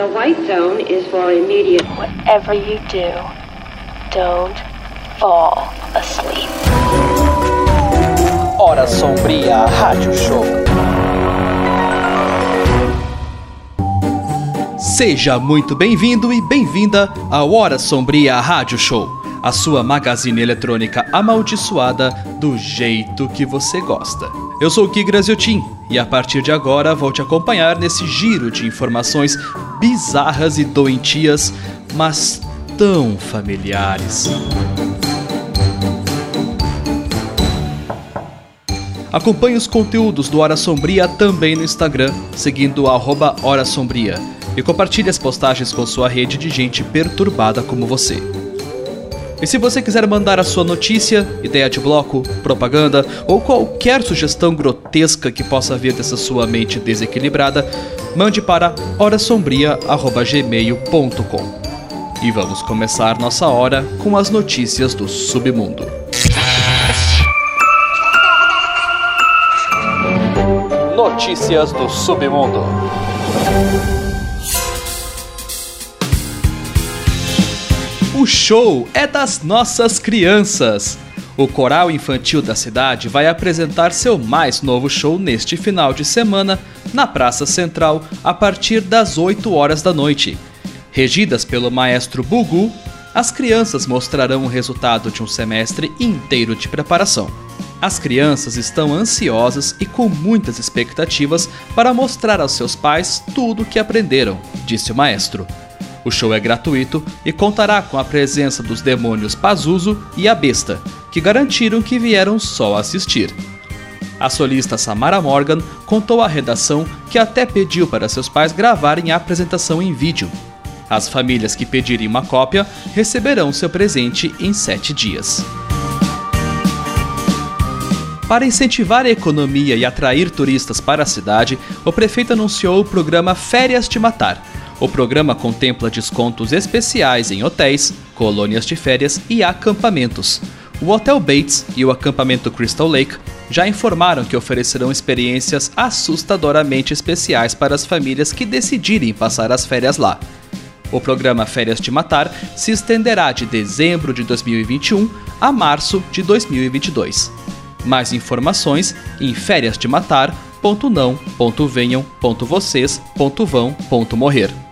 The white zone is for immediate. Whatever you do, don't fall asleep. Hora Sombria Rádio Show. Seja muito bem-vindo e bem-vinda ao Hora Sombria Rádio Show, a sua magazine eletrônica amaldiçoada do jeito que você gosta. Eu sou o Ki Graziotin e a partir de agora vou te acompanhar nesse giro de informações bizarras e doentias, mas tão familiares. Acompanhe os conteúdos do Hora Sombria também no Instagram, seguindo o Hora Sombria. E compartilhe as postagens com sua rede de gente perturbada como você. E se você quiser mandar a sua notícia, ideia de bloco, propaganda ou qualquer sugestão grotesca que possa vir dessa sua mente desequilibrada, mande para horasombria@gmail.com. E vamos começar nossa hora com as notícias do submundo. Notícias do submundo. O show é das nossas crianças. O coral infantil da cidade vai apresentar seu mais novo show neste final de semana na Praça Central a partir das 8 horas da noite. Regidas pelo maestro Bugu, as crianças mostrarão o resultado de um semestre inteiro de preparação. As crianças estão ansiosas e com muitas expectativas para mostrar aos seus pais tudo o que aprenderam, disse o maestro. O show é gratuito e contará com a presença dos demônios Pazuzu e a Besta, que garantiram que vieram só assistir. A solista Samara Morgan contou à redação que até pediu para seus pais gravarem a apresentação em vídeo. As famílias que pedirem uma cópia receberão seu presente em sete dias. Para incentivar a economia e atrair turistas para a cidade, o prefeito anunciou o programa Férias de Matar, o programa contempla descontos especiais em hotéis, colônias de férias e acampamentos. O Hotel Bates e o acampamento Crystal Lake já informaram que oferecerão experiências assustadoramente especiais para as famílias que decidirem passar as férias lá. O programa Férias de Matar se estenderá de dezembro de 2021 a março de 2022. Mais informações em fériasdematar.não.venham.vocês.vão.morrer.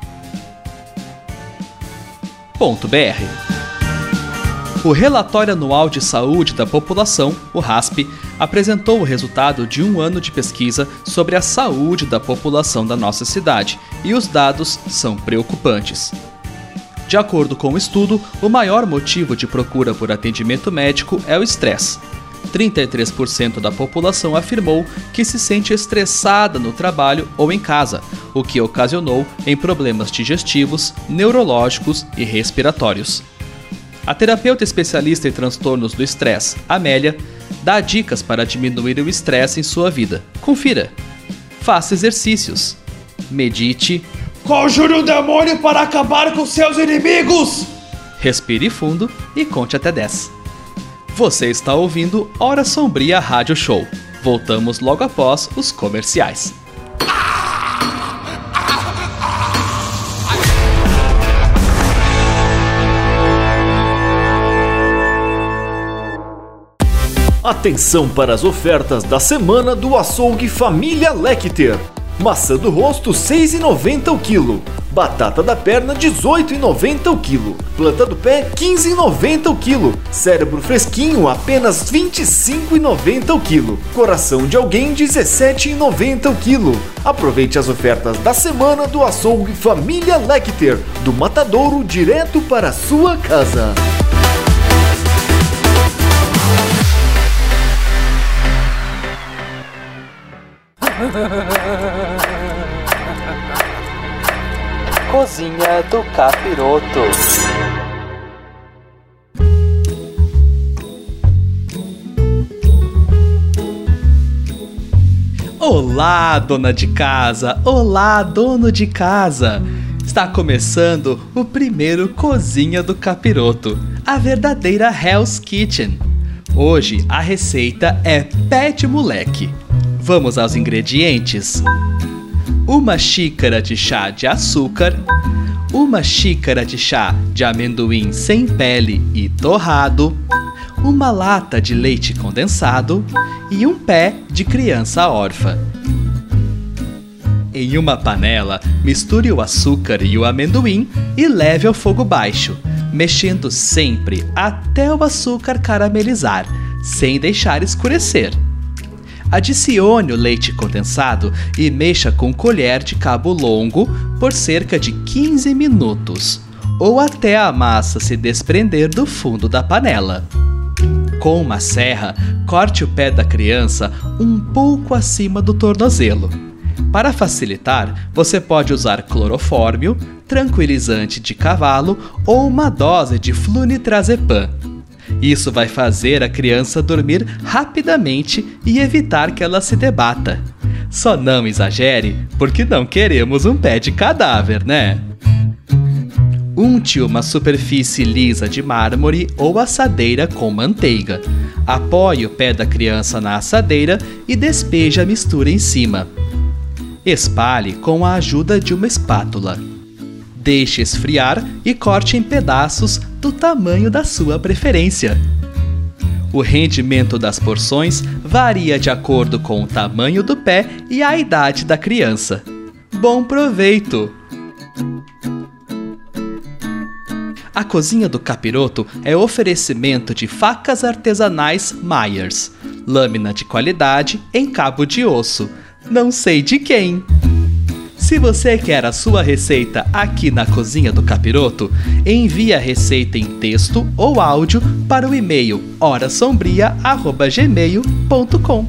O relatório anual de saúde da população, o RASP, apresentou o resultado de um ano de pesquisa sobre a saúde da população da nossa cidade e os dados são preocupantes. De acordo com o estudo, o maior motivo de procura por atendimento médico é o estresse. 33% da população afirmou que se sente estressada no trabalho ou em casa, o que ocasionou em problemas digestivos, neurológicos e respiratórios. A terapeuta especialista em transtornos do estresse, Amélia, dá dicas para diminuir o estresse em sua vida. Confira. Faça exercícios. Medite. Conjure o um demônio para acabar com seus inimigos! Respire fundo e conte até 10. Você está ouvindo Hora Sombria Rádio Show. Voltamos logo após os comerciais. Atenção para as ofertas da semana do açougue Família Lecter. Maçã do rosto 6,90 o quilo. Batata da perna 18,90 o quilo. Planta do pé 15,90 o quilo. Cérebro fresquinho apenas 25,90 o quilo. Coração de alguém 17,90 o quilo. Aproveite as ofertas da semana do açougue Família Lecter, do matadouro direto para sua casa. Cozinha do Capiroto. Olá, dona de casa! Olá, dono de casa! Está começando o primeiro Cozinha do Capiroto, a verdadeira Hell's Kitchen. Hoje a receita é de moleque. Vamos aos ingredientes? Uma xícara de chá de açúcar, uma xícara de chá de amendoim sem pele e torrado, uma lata de leite condensado e um pé de criança órfã. Em uma panela, misture o açúcar e o amendoim e leve ao fogo baixo, mexendo sempre até o açúcar caramelizar, sem deixar escurecer. Adicione o leite condensado e mexa com colher de cabo longo por cerca de 15 minutos, ou até a massa se desprender do fundo da panela. Com uma serra, corte o pé da criança um pouco acima do tornozelo. Para facilitar, você pode usar clorofórmio, tranquilizante de cavalo ou uma dose de flunitrazepam. Isso vai fazer a criança dormir rapidamente e evitar que ela se debata. Só não exagere, porque não queremos um pé de cadáver, né? Unte uma superfície lisa de mármore ou assadeira com manteiga. Apoie o pé da criança na assadeira e despeje a mistura em cima. Espalhe com a ajuda de uma espátula. Deixe esfriar e corte em pedaços do tamanho da sua preferência. O rendimento das porções varia de acordo com o tamanho do pé e a idade da criança. Bom proveito! A cozinha do capiroto é oferecimento de facas artesanais Myers, lâmina de qualidade em cabo de osso. Não sei de quem. Se você quer a sua receita aqui na Cozinha do Capiroto, envie a receita em texto ou áudio para o e-mail horasombria@gmail.com.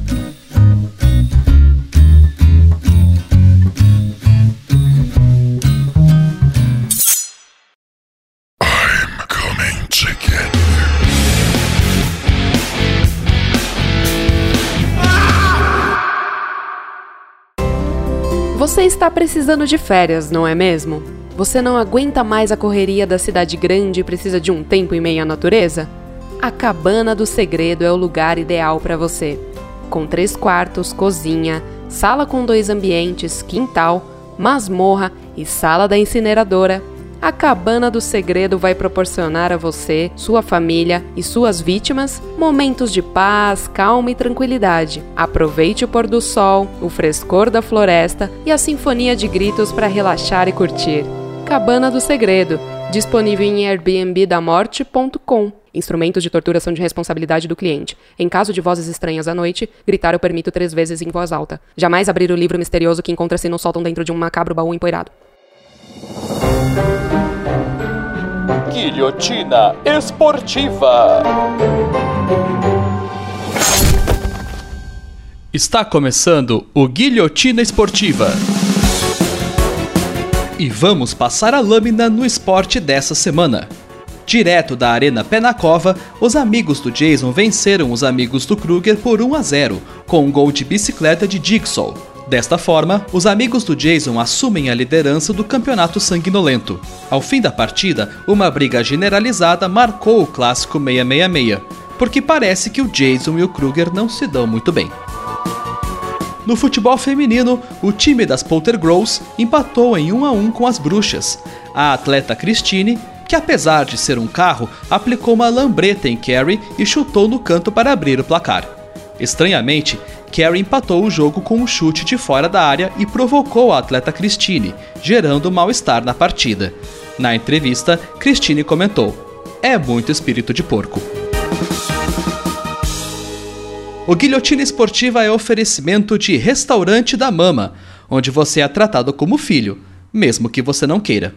Você está precisando de férias, não é mesmo? Você não aguenta mais a correria da cidade grande e precisa de um tempo em meio à natureza? A Cabana do Segredo é o lugar ideal para você. Com três quartos, cozinha, sala com dois ambientes, quintal, masmorra e sala da incineradora, a Cabana do Segredo vai proporcionar a você, sua família e suas vítimas momentos de paz, calma e tranquilidade. Aproveite o pôr do sol, o frescor da floresta e a sinfonia de gritos para relaxar e curtir. Cabana do Segredo, disponível em airbnbdamorte.com. Instrumentos de tortura são de responsabilidade do cliente. Em caso de vozes estranhas à noite, gritar eu permito três vezes em voz alta. Jamais abrir o livro misterioso que encontra-se no sótão dentro de um macabro baú empoeirado. Guilhotina Esportiva. Está começando o Guilhotina Esportiva. E vamos passar a lâmina no esporte dessa semana. Direto da Arena Pé na Cova, os amigos do Jason venceram os amigos do Kruger por 1 a 0, com um gol de bicicleta de Jigsaw. Desta forma, os amigos do Jason assumem a liderança do campeonato sanguinolento. Ao fim da partida, uma briga generalizada marcou o clássico 666, porque parece que o Jason e o Kruger não se dão muito bem. No futebol feminino, o time das Poltergrows empatou em 1 a 1 com as Bruxas. A atleta Christine, que apesar de ser um carro, aplicou uma lambreta em Carrie e chutou no canto para abrir o placar. Estranhamente, Carrie empatou o jogo com um chute de fora da área e provocou a atleta Christine, gerando mal-estar na partida. Na entrevista, Christine comentou: É muito espírito de porco. O Guilhotina Esportiva é oferecimento de Restaurante da Mama, onde você é tratado como filho, mesmo que você não queira.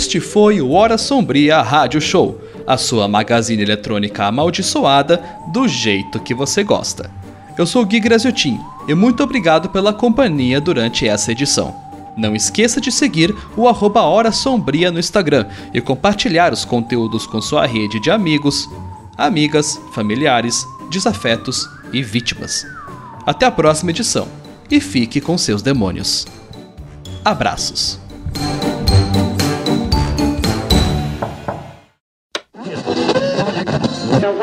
Este foi o Hora Sombria Rádio Show, a sua magazine eletrônica amaldiçoada do jeito que você gosta. Eu sou o Gui Graziotin e muito obrigado pela companhia durante essa edição. Não esqueça de seguir o arroba Hora Sombria no Instagram e compartilhar os conteúdos com sua rede de amigos, amigas, familiares, desafetos e vítimas. Até a próxima edição e fique com seus demônios. Abraços.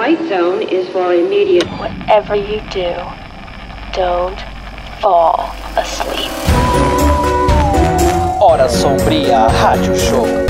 White zone is for immediate. Whatever you do, don't fall asleep. Hora Sombria Rádio Show.